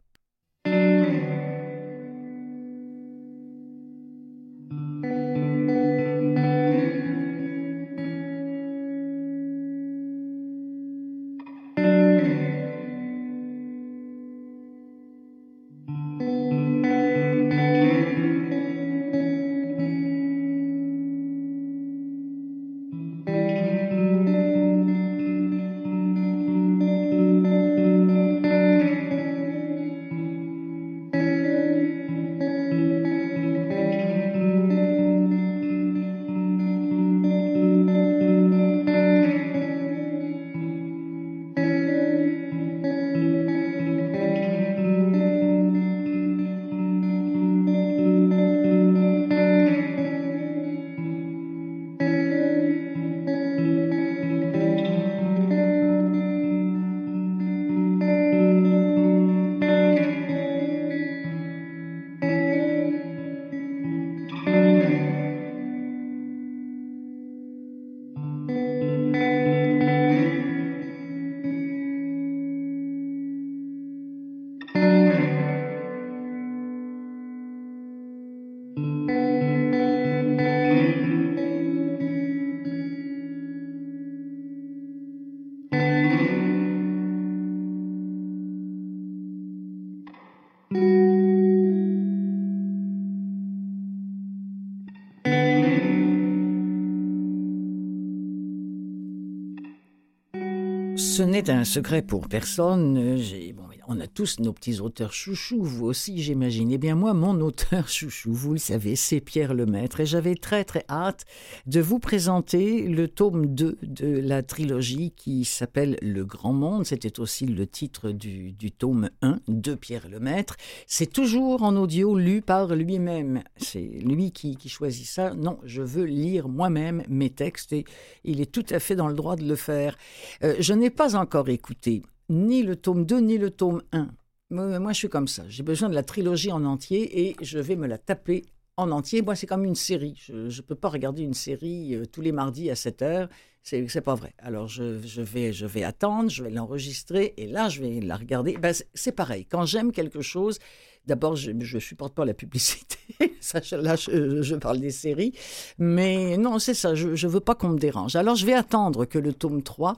[SPEAKER 1] Ce n'est un secret pour personne. J'ai, bon, on a tous nos petits auteurs chouchous, vous aussi, j'imagine. Eh bien, moi, mon auteur chouchou, vous le savez, c'est Pierre Lemaître. Et j'avais très, très hâte de vous présenter le tome 2 de la trilogie qui s'appelle Le Grand Monde. C'était aussi le titre du, tome 1 de Pierre Lemaître. C'est toujours en audio lu par lui-même. C'est lui qui, qui choisit ça. Non, je veux lire moi-même mes textes et il est tout à fait dans le droit de le faire. Euh, je n'ai pas encore écouté ni le tome 2 ni le tome 1. Moi, moi, je suis comme ça. J'ai besoin de la trilogie en entier et je vais me la taper en entier. Moi, c'est comme une série. Je ne peux pas regarder une série euh, tous les mardis à 7 heures. C'est, c'est pas vrai. Alors, je, vais, attendre, je vais l'enregistrer et là, je vais la regarder. Ben, c'est, pareil. Quand j'aime quelque chose, D'abord, je ne supporte pas la publicité. ça, là, je, je, parle des séries. Mais non, c'est ça. Je ne veux pas qu'on me dérange. Alors, je vais attendre que le tome 3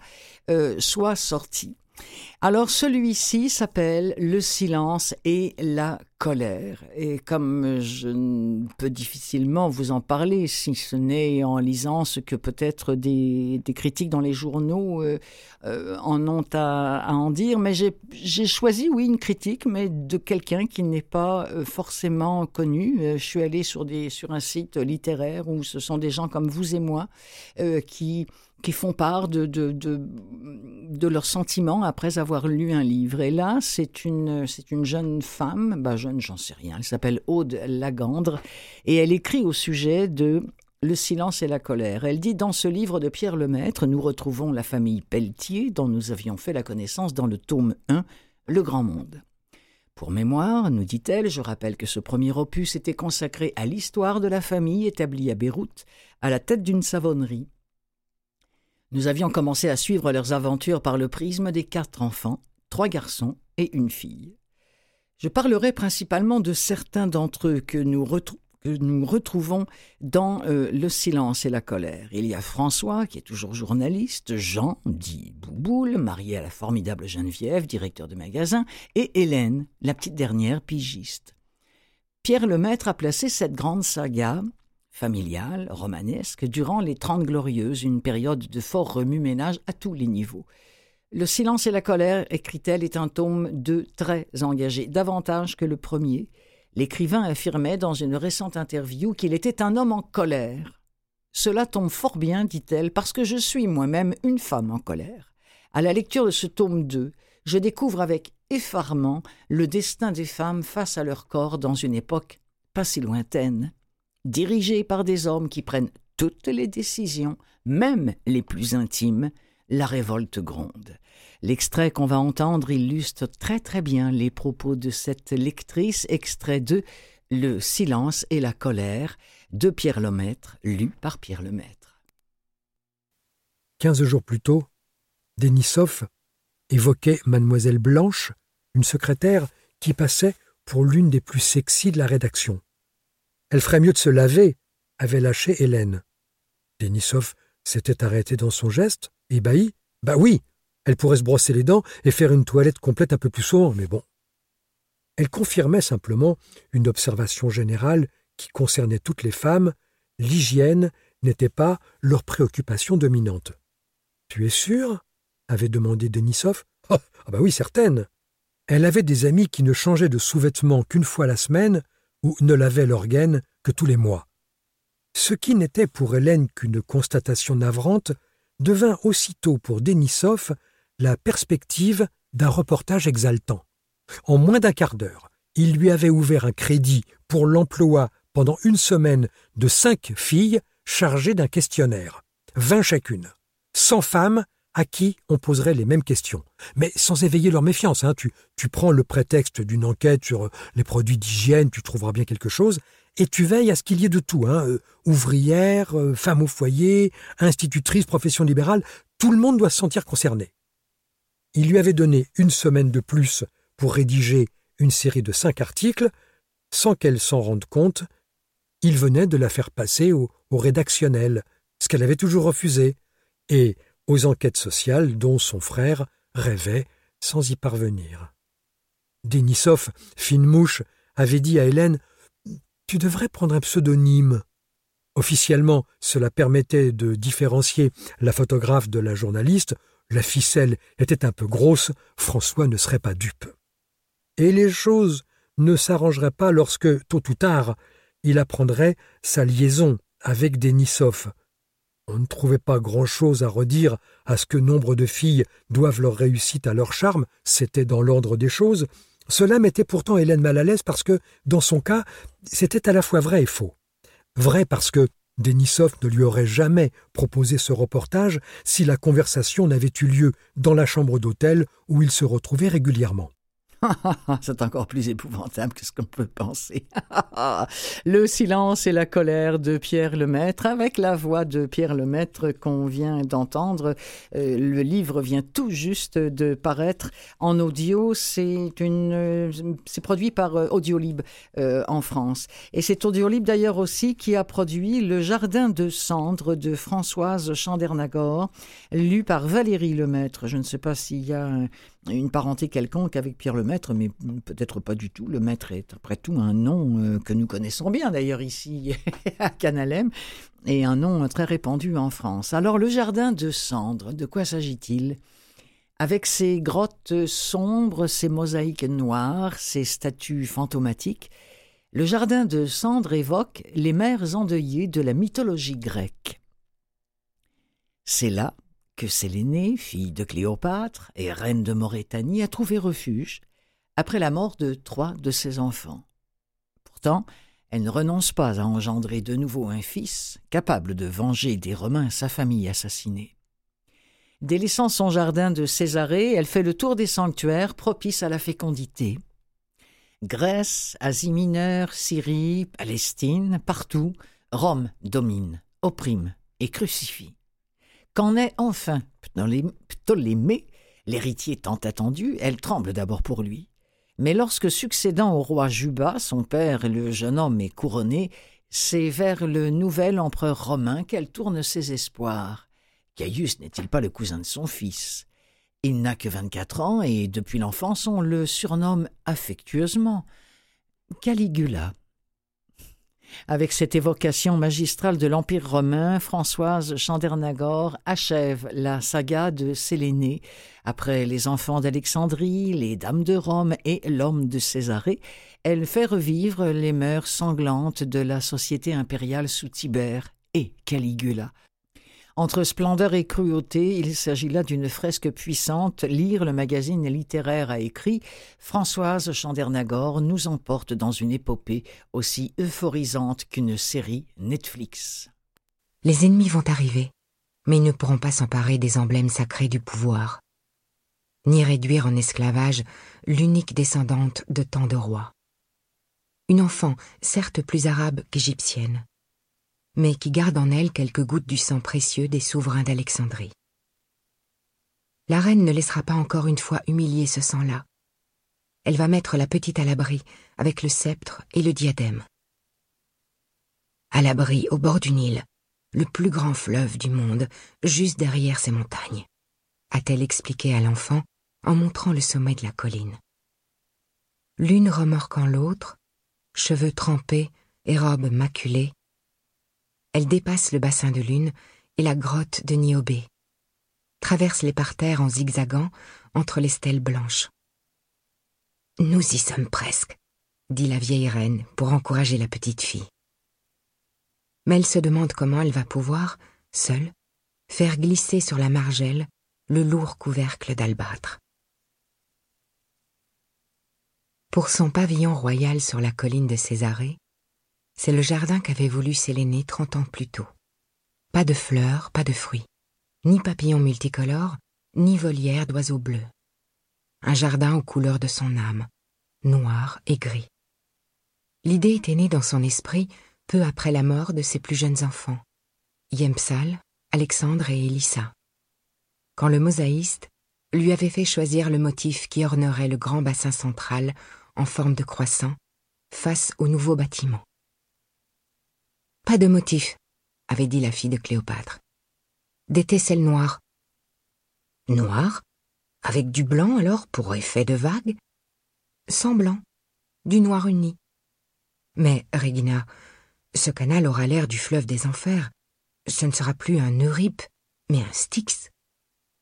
[SPEAKER 1] euh, soit sorti. Alors celui-ci s'appelle Le silence et la colère. Et comme je peux difficilement vous en parler, si ce n'est en lisant ce que peut-être des, critiques dans les journaux euh, euh, en ont à, en dire, mais j'ai choisi, oui, une critique, mais de quelqu'un qui n'est pas euh, forcément connu. je suis allée sur un site littéraire où ce sont des gens comme vous et moi qui qui font part de, de, de, leurs sentiments après avoir lu un livre. Et là, c'est une, une jeune femme, bah jeune, j'en sais rien, elle s'appelle Aude Lagandre, et elle écrit au sujet de le silence et la colère. Elle dit Dans ce livre de Pierre Lemaître, nous retrouvons la famille Pelletier, dont nous avions fait la connaissance dans le tome 1, Le Grand Monde. Pour mémoire, nous dit-elle, je rappelle que ce premier opus était consacré à l'histoire de la famille établie à Beyrouth, à la tête d'une savonnerie, nous avions commencé à suivre leurs aventures par le prisme des quatre enfants, trois garçons et une fille. Je parlerai principalement de certains d'entre eux que nous, retrouvons dans euh, Le silence et la colère. Il y a François, qui est toujours journaliste, Jean, dit Bouboule, marié à la formidable Geneviève, directeur de magasin, et Hélène, la petite dernière, pigiste. Pierre Lemaître a placé cette grande saga familiale, romanesque, durant les Trente Glorieuses, une période de fort remue-ménage à tous les niveaux. Le silence et la colère, écrit-elle, est un tome de très engagé, davantage que le premier. L'écrivain affirmait dans une récente interview qu'il était un homme en colère. Cela tombe fort bien, dit-elle, parce que je suis moi-même une femme en colère. À la lecture de ce tome 2, je découvre avec effarement le destin des femmes face à leur corps dans une époque pas si lointaine, dirigée par des hommes qui prennent toutes les décisions, même les plus intimes, la révolte gronde. L'extrait qu'on va entendre illustre très très bien les propos de cette lectrice, extrait de Le silence et la colère de Pierre Lemaître, lu par Pierre Lemaître.
[SPEAKER 9] Quinze jours plus tôt, Denisov évoquait Mademoiselle Blanche, une secrétaire qui passait pour l'une des plus sexy de la rédaction. Elle ferait mieux de se laver, avait lâché Hélène. Denisov s'était arrêté dans son geste, ébahi. Bah oui, elle pourrait se brosser les dents et faire une toilette complète un peu plus souvent, mais bon. Elle confirmait simplement une observation générale qui concernait toutes les femmes, l'hygiène n'était pas leur préoccupation dominante. Tu es sûr avait demandé Denisov. Oh, ah bah oui, certaine. Elle avait des amis qui ne changeaient de sous-vêtements qu'une fois la semaine ou ne lavaient leur gaine que tous les mois. Ce qui n'était pour Hélène qu'une constatation navrante devint aussitôt pour Denisov la perspective d'un reportage exaltant. En moins d'un quart d'heure, il lui avait ouvert un crédit pour l'emploi pendant une semaine de cinq filles chargées d'un questionnaire, vingt chacune, cent femmes à qui on poserait les mêmes questions, mais sans éveiller leur méfiance. Hein. Tu, tu prends le prétexte d'une enquête sur les produits d'hygiène, tu trouveras bien quelque chose, et tu veilles à ce qu'il y ait de tout. Hein. Euh, ouvrière, euh, femme au foyer, institutrice, profession libérale, tout le monde doit se sentir concerné. Il lui avait donné une semaine de plus pour rédiger une série de cinq articles, sans qu'elle s'en rende compte, il venait de la faire passer au, au rédactionnel, ce qu'elle avait toujours refusé, et aux enquêtes sociales dont son frère rêvait sans y parvenir. Denisov, fine mouche, avait dit à Hélène Tu devrais prendre un pseudonyme. Officiellement, cela permettait de différencier la photographe de la journaliste, la ficelle était un peu grosse, François ne serait pas dupe. Et les choses ne s'arrangeraient pas lorsque, tôt ou tard, il apprendrait sa liaison avec Denisov. On ne trouvait pas grand-chose à redire à ce que nombre de filles doivent leur réussite à leur charme, c'était dans l'ordre des choses. Cela mettait pourtant Hélène mal à l'aise parce que, dans son cas, c'était à la fois vrai et faux. Vrai parce que Denisov ne lui aurait jamais proposé ce reportage si la conversation n'avait eu lieu dans la chambre d'hôtel où il se retrouvait régulièrement.
[SPEAKER 1] C'est encore plus épouvantable que ce qu'on peut penser. le silence et la colère de Pierre Lemaître, avec la voix de Pierre Lemaître qu'on vient d'entendre. Euh, le livre vient tout juste de paraître en audio. C'est une, c'est produit par euh, Audiolib euh, en France. Et c'est Audiolib d'ailleurs aussi qui a produit Le Jardin de cendres de Françoise Chandernagor, lu par Valérie Lemaître. Je ne sais pas s'il y a une parenté quelconque avec Pierre Lemaître, mais peut-être pas du tout. Le maître est après tout un nom euh, que nous connaissons bien d'ailleurs ici à Canalem, et un nom très répandu en France. Alors le jardin de cendres, de quoi s'agit-il? Avec ses grottes sombres, ses mosaïques noires, ses statues fantomatiques, le jardin de cendres évoque les mères endeuillées de la mythologie grecque. C'est là que Sélénée, fille de Cléopâtre et reine de Maurétanie, a trouvé refuge après la mort de trois de ses enfants. Pourtant, elle ne renonce pas à engendrer de nouveau un fils, capable de venger des Romains sa famille assassinée. Délaissant son jardin de Césarée, elle fait le tour des sanctuaires propices à la fécondité. Grèce, Asie mineure, Syrie, Palestine, partout, Rome domine, opprime et crucifie. Qu'en est enfin Ptolémée, l'héritier tant attendu, elle tremble d'abord pour lui. Mais lorsque, succédant au roi Juba, son père, le jeune homme est couronné, c'est vers le nouvel empereur romain qu'elle tourne ses espoirs. Caius n'est-il pas le cousin de son fils? Il n'a que vingt-quatre ans et depuis l'enfance on le surnomme affectueusement Caligula. Avec cette évocation magistrale de l'Empire romain, Françoise Chandernagor achève la saga de Sélénée. Après les enfants d'Alexandrie, les dames de Rome et l'homme de Césarée, elle fait revivre les mœurs sanglantes de la société impériale sous Tibère et Caligula. Entre splendeur et cruauté, il s'agit là d'une fresque puissante. Lire le magazine littéraire a écrit Françoise Chandernagor nous emporte dans une épopée aussi euphorisante qu'une série Netflix.
[SPEAKER 10] Les ennemis vont arriver, mais ils ne pourront pas s'emparer des emblèmes sacrés du pouvoir, ni réduire en esclavage l'unique descendante de tant de rois. Une enfant, certes plus arabe qu'égyptienne, mais qui garde en elle quelques gouttes du sang précieux des souverains d'Alexandrie. La reine ne laissera pas encore une fois humilier ce sang-là. Elle va mettre la petite à l'abri, avec le sceptre et le diadème. À l'abri, au bord du Nil, le plus grand fleuve du monde, juste derrière ces montagnes, a-t-elle expliqué à l'enfant en montrant le sommet de la colline. L'une remorquant l'autre, cheveux trempés et robe maculée, elle dépasse le bassin de lune et la grotte de Niobé, traverse les parterres en zigzagant entre les stèles blanches. Nous y sommes presque, dit la vieille reine pour encourager la petite fille. Mais elle se demande comment elle va pouvoir, seule, faire glisser sur la margelle le lourd couvercle d'albâtre. Pour son pavillon royal sur la colline de Césarée, c'est le jardin qu'avait voulu Sélénée trente ans plus tôt. Pas de fleurs, pas de fruits, ni papillons multicolores, ni volières d'oiseaux bleus. Un jardin aux couleurs de son âme, noir et gris. L'idée était née dans son esprit peu après la mort de ses plus jeunes enfants, Yempsal, Alexandre et Elissa. Quand le mosaïste lui avait fait choisir le motif qui ornerait le grand bassin central en forme de croissant face au nouveau bâtiment. Pas de motif, avait dit la fille de Cléopâtre. Des tesselles noires. Noires? Avec du blanc alors pour effet de vague? Sans blanc, du noir uni. Mais, Regina, ce canal aura l'air du fleuve des enfers. Ce ne sera plus un Eurip, mais un Styx.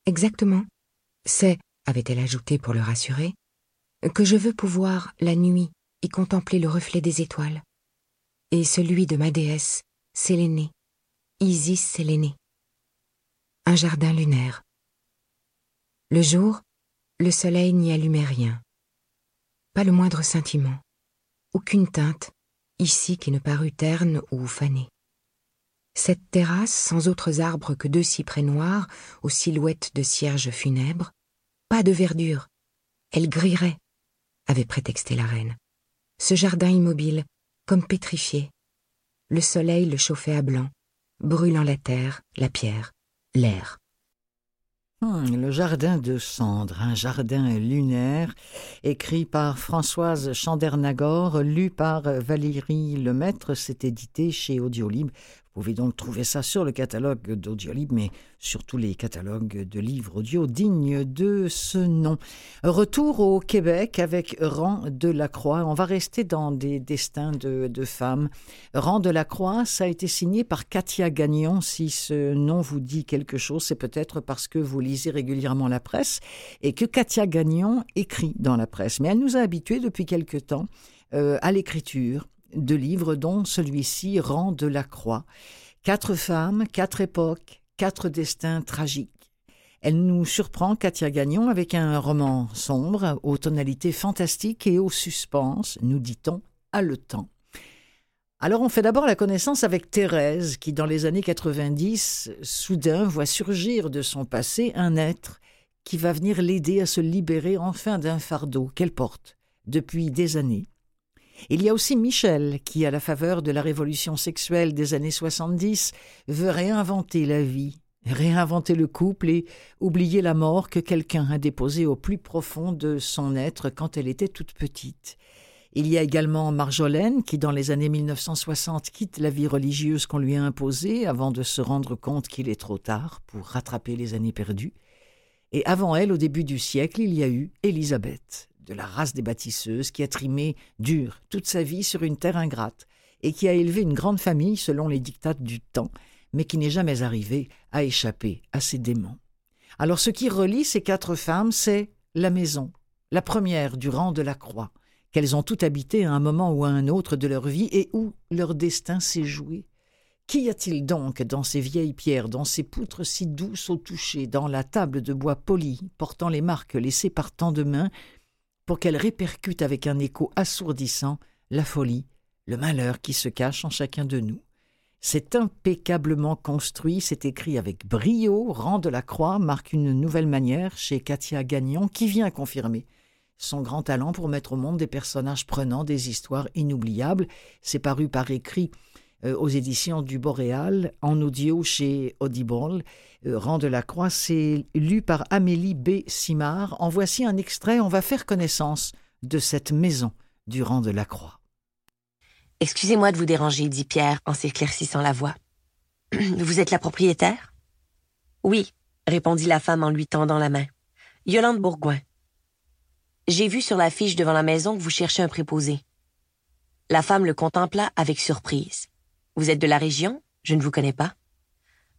[SPEAKER 10] Exactement. C'est, avait-elle ajouté pour le rassurer, que je veux pouvoir, la nuit, y contempler le reflet des étoiles et celui de ma déesse, Sélénée, Isis Sélénée. Un jardin lunaire. Le jour, le soleil n'y allumait rien. Pas le moindre sentiment, aucune teinte, ici qui ne parut terne ou fanée. Cette terrasse, sans autres arbres que deux cyprès noirs aux silhouettes de cierges funèbres, pas de verdure, elle grillerait, avait prétexté la reine. Ce jardin immobile, comme pétrifié. Le soleil le chauffait à blanc, brûlant la terre, la pierre, l'air.
[SPEAKER 1] Hmm, le jardin de cendres, un jardin lunaire, écrit par Françoise Chandernagor, lu par Valérie Lemaître, c'est édité chez Audiolib. Vous pouvez donc trouver ça sur le catalogue d'Audiolib, mais surtout les catalogues de livres audio dignes de ce nom. Retour au Québec avec Rang de la Croix. On va rester dans des destins de, de femmes. Rang de la Croix, ça a été signé par Katia Gagnon. Si ce nom vous dit quelque chose, c'est peut-être parce que vous lisez régulièrement la presse et que Katia Gagnon écrit dans la presse. Mais elle nous a habitués depuis quelque temps euh, à l'écriture de livres dont celui-ci rend de la croix. Quatre femmes, quatre époques, quatre destins tragiques. Elle nous surprend, Katia Gagnon, avec un roman sombre, aux tonalités fantastiques et au suspense, nous dit-on, haletant. Alors on fait d'abord la connaissance avec Thérèse, qui dans les années 90, soudain voit surgir de son passé un être qui va venir l'aider à se libérer enfin d'un fardeau qu'elle porte depuis des années il y a aussi Michel, qui, à la faveur de la révolution sexuelle des années 70, veut réinventer la vie réinventer le couple et oublier la mort que quelqu'un a déposée au plus profond de son être quand elle était toute petite. Il y a également Marjolaine qui, dans les années 1960, quitte la vie religieuse qu'on lui a imposée avant de se rendre compte qu'il est trop tard pour rattraper les années perdues. Et avant elle, au début du siècle, il y a eu Élisabeth, de la race des bâtisseuses, qui a trimé dur toute sa vie sur une terre ingrate et qui a élevé une grande famille selon les dictates du temps, mais qui n'est jamais arrivée à échapper à ses démons. Alors ce qui relie ces quatre femmes, c'est la maison, la première du rang de la croix, qu'elles ont toutes habité à un moment ou à un autre de leur vie et où leur destin s'est joué. Qu'y a-t-il donc dans ces vieilles pierres, dans ces poutres si douces au toucher, dans la table de bois poli, portant les marques laissées par tant de mains, pour qu'elles répercutent avec un écho assourdissant la folie, le malheur qui se cache en chacun de nous c'est impeccablement construit, c'est écrit avec brio, rang de la croix marque une nouvelle manière chez Katia Gagnon qui vient confirmer son grand talent pour mettre au monde des personnages prenants, des histoires inoubliables. C'est paru par écrit aux éditions du Boréal, en audio chez Audible. Euh, rang de la Croix, c'est lu par Amélie B. Simard. En voici un extrait, on va faire connaissance de cette maison du rang de la Croix.
[SPEAKER 11] Excusez-moi de vous déranger, dit Pierre en s'éclaircissant la voix. Vous êtes la propriétaire? Oui, répondit la femme en lui tendant la main. Yolande Bourgoin. J'ai vu sur la fiche devant la maison que vous cherchez un préposé. La femme le contempla avec surprise. Vous êtes de la région? Je ne vous connais pas.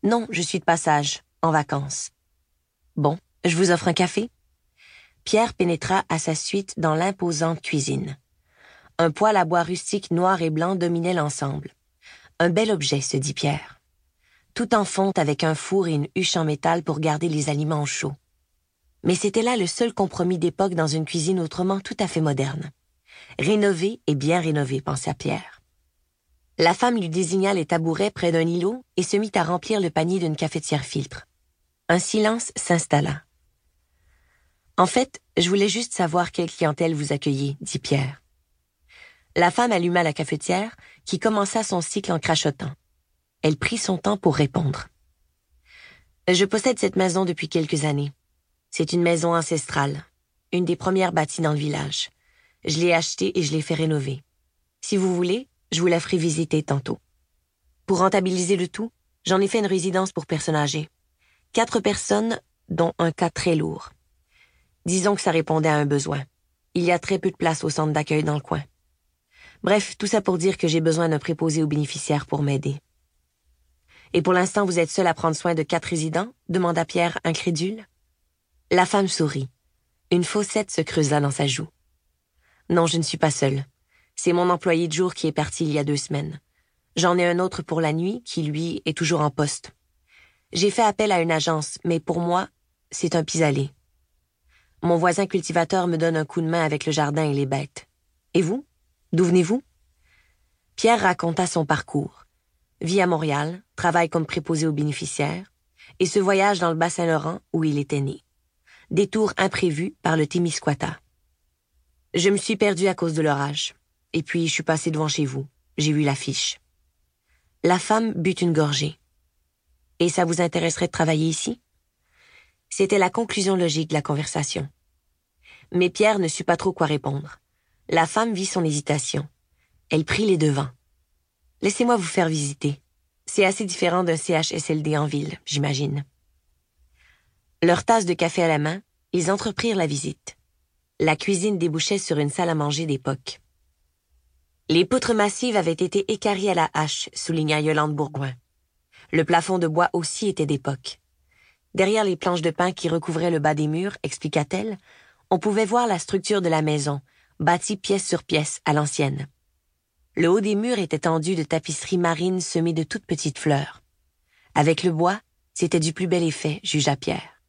[SPEAKER 11] Non, je suis de passage, en vacances. Bon, je vous offre un café? Pierre pénétra à sa suite dans l'imposante cuisine. Un poêle à bois rustique noir et blanc dominait l'ensemble. Un bel objet, se dit Pierre. Tout en fonte avec un four et une huche en métal pour garder les aliments chauds. Mais c'était là le seul compromis d'époque dans une cuisine autrement tout à fait moderne. Rénové et bien rénové, pensa Pierre. La femme lui désigna les tabourets près d'un îlot et se mit à remplir le panier d'une cafetière filtre. Un silence s'installa. En fait, je voulais juste savoir quelle clientèle vous accueillez, dit Pierre. La femme alluma la cafetière, qui commença son cycle en crachotant. Elle prit son temps pour répondre. Je possède cette maison depuis quelques années. C'est une maison ancestrale, une des premières bâties dans le village. Je l'ai achetée et je l'ai fait rénover. Si vous voulez, je vous la ferai visiter tantôt. Pour rentabiliser le tout, j'en ai fait une résidence pour personnes âgées. Quatre personnes, dont un cas très lourd. Disons que ça répondait à un besoin. Il y a très peu de place au centre d'accueil dans le coin. Bref, tout ça pour dire que j'ai besoin d'un préposé aux bénéficiaires pour m'aider. Et pour l'instant, vous êtes seul à prendre soin de quatre résidents? demanda Pierre, incrédule. La femme sourit. Une fossette se creusa dans sa joue. Non, je ne suis pas seule. C'est mon employé de jour qui est parti il y a deux semaines. J'en ai un autre pour la nuit qui, lui, est toujours en poste. J'ai fait appel à une agence, mais pour moi, c'est un pis-aller. Mon voisin cultivateur me donne un coup de main avec le jardin et les bêtes. Et vous? D'où venez-vous? Pierre raconta son parcours. Vie à Montréal, travaille comme préposé aux bénéficiaires, et ce voyage dans le Bas-Saint-Laurent où il était né. Détour imprévu par le Témiscouata. Je me suis perdu à cause de l'orage. Et puis, je suis passé devant chez vous. J'ai vu l'affiche. La femme but une gorgée. Et ça vous intéresserait de travailler ici? C'était la conclusion logique de la conversation. Mais Pierre ne sut pas trop quoi répondre. La femme vit son hésitation. Elle prit les devants. Laissez-moi vous faire visiter. C'est assez différent d'un CHSLD en ville, j'imagine. Leur tasse de café à la main, ils entreprirent la visite. La cuisine débouchait sur une salle à manger d'époque. Les poutres massives avaient été écarées à la hache, souligna Yolande Bourgoin. Le plafond de bois aussi était d'époque. Derrière les planches de pin qui recouvraient le bas des murs, expliqua-t-elle, on pouvait voir la structure de la maison, bâti pièce sur pièce à l'ancienne. Le haut des murs était tendu de tapisseries marines semées de toutes petites fleurs. Avec le bois, c'était du plus bel effet, jugea Pierre.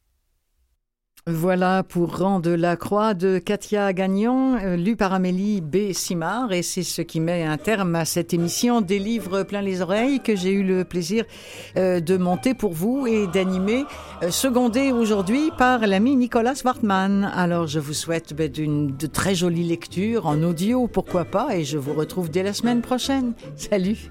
[SPEAKER 1] Voilà pour Rang de la Croix de Katia Gagnon, euh, lu par Amélie B. Simard, et c'est ce qui met un terme à cette émission des livres plein les oreilles que j'ai eu le plaisir euh, de monter pour vous et d'animer, euh, secondé aujourd'hui par l'ami Nicolas Wartman. Alors je vous souhaite ben, de très jolies lectures en audio, pourquoi pas, et je vous retrouve dès la semaine prochaine. Salut.